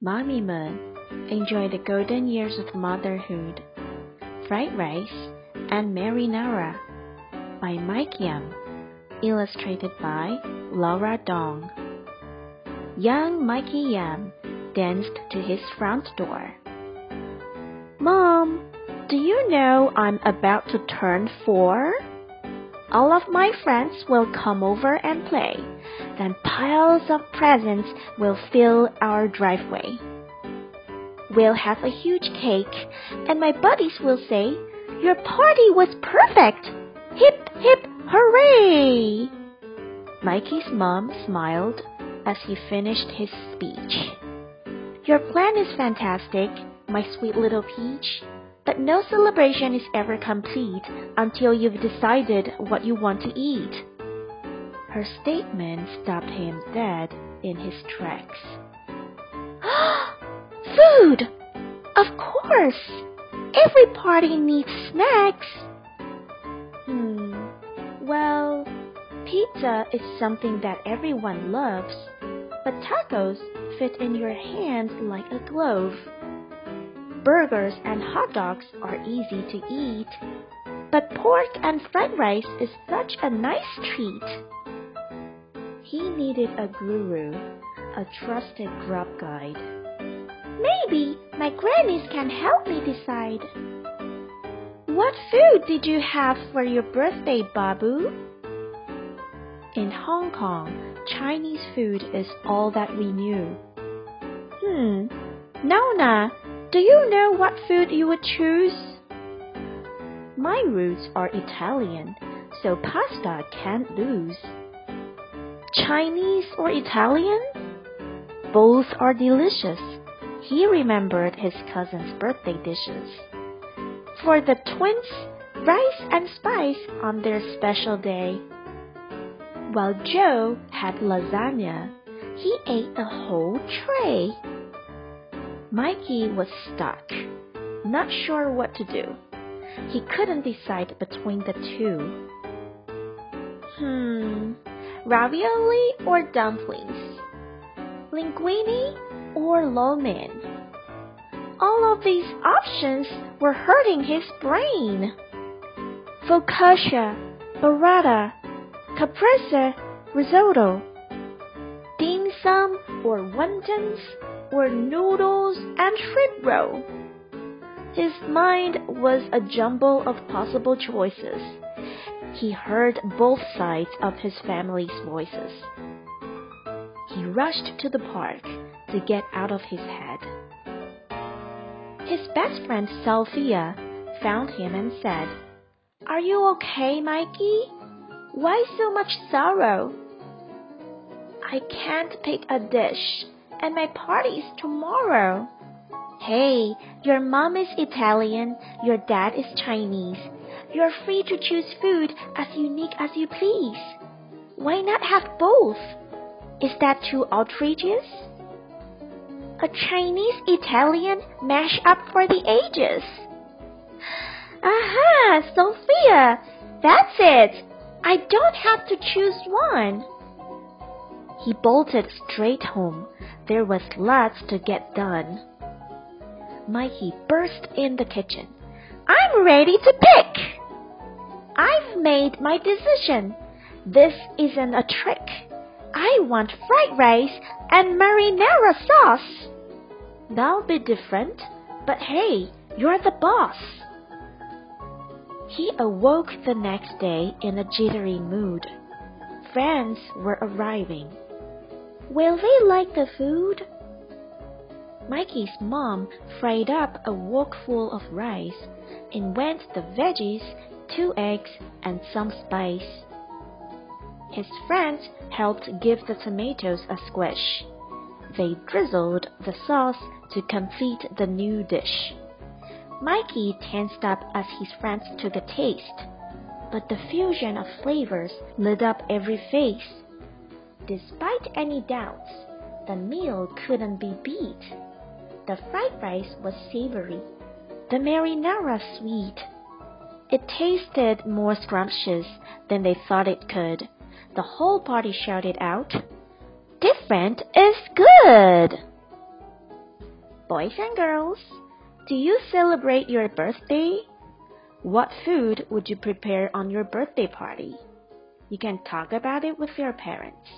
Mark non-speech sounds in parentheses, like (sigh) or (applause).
Mommy Moon, enjoy the golden years of motherhood. Fried Rice and Marinara by Mike Yam, illustrated by Laura Dong. Young Mikey Yam danced to his front door. Mom, do you know I'm about to turn four? All of my friends will come over and play. Then piles of presents will fill our driveway. We'll have a huge cake, and my buddies will say, Your party was perfect! Hip, hip, hooray! Mikey's mom smiled as he finished his speech. Your plan is fantastic, my sweet little peach. But no celebration is ever complete until you've decided what you want to eat. Her statement stopped him dead in his tracks. (gasps) Food! Of course! Every party needs snacks. Hmm, well, pizza is something that everyone loves, but tacos fit in your hand like a glove burgers and hot dogs are easy to eat, but pork and fried rice is such a nice treat. He needed a guru, a trusted grub guide. Maybe my grannies can help me decide. What food did you have for your birthday, Bahboo? In Hong Kong, Chinese food is all that we knew. Hmm, Nonna, do you know what food you would choose? My roots are Italian, so pasta can't lose. Chinese or Italian? Both are delicious. He remembered his cousin's birthday dishes. For the twins, rice and spice on their special day. While Joe had lasagna, he ate a whole tray. Mikey was stuck, not sure what to do. He couldn't decide between the two. Hmm, ravioli or dumplings? Linguine or lo mein? All of these options were hurting his brain. Focaccia, burrata, caprese, risotto, dim sum or wontons were noodles and shrimp roll. His mind was a jumble of possible choices. He heard both sides of his family's voices. He rushed to the park to get out of his head. His best friend Sophia found him and said, Are you okay, Mikey? Why so much sorrow? I can't pick a dish, and my party is tomorrow. Hey, your mom is Italian, your dad is Chinese. You're free to choose food as unique as you please. Why not have both? Is that too outrageous? A Chinese Italian mash up for the ages. Aha, Sophia, that's it. I don't have to choose one. He bolted straight home there was lots to get done. Mikey burst in the kitchen. I'm ready to pick! I've made my decision. This isn't a trick. I want fried rice and marinara sauce. That'll be different, but hey, you're the boss. He awoke the next day in a jittery mood. Friends were arriving. Will they like the food? Mikey's mom fried up a wokful of rice and went the veggies, two eggs, and some spice. His friends helped give the tomatoes a squish. They drizzled the sauce to complete the new dish. Mikey tensed up as his friends took a taste, but the fusion of flavors lit up every face. Despite any doubts, the meal couldn't be beat. The fried rice was savory, the marinara sweet. It tasted more scrumptious than they thought it could. The whole party shouted out, Different is good! Boys and girls, do you celebrate your birthday? What food would you prepare on your birthday party? You can talk about it with your parents.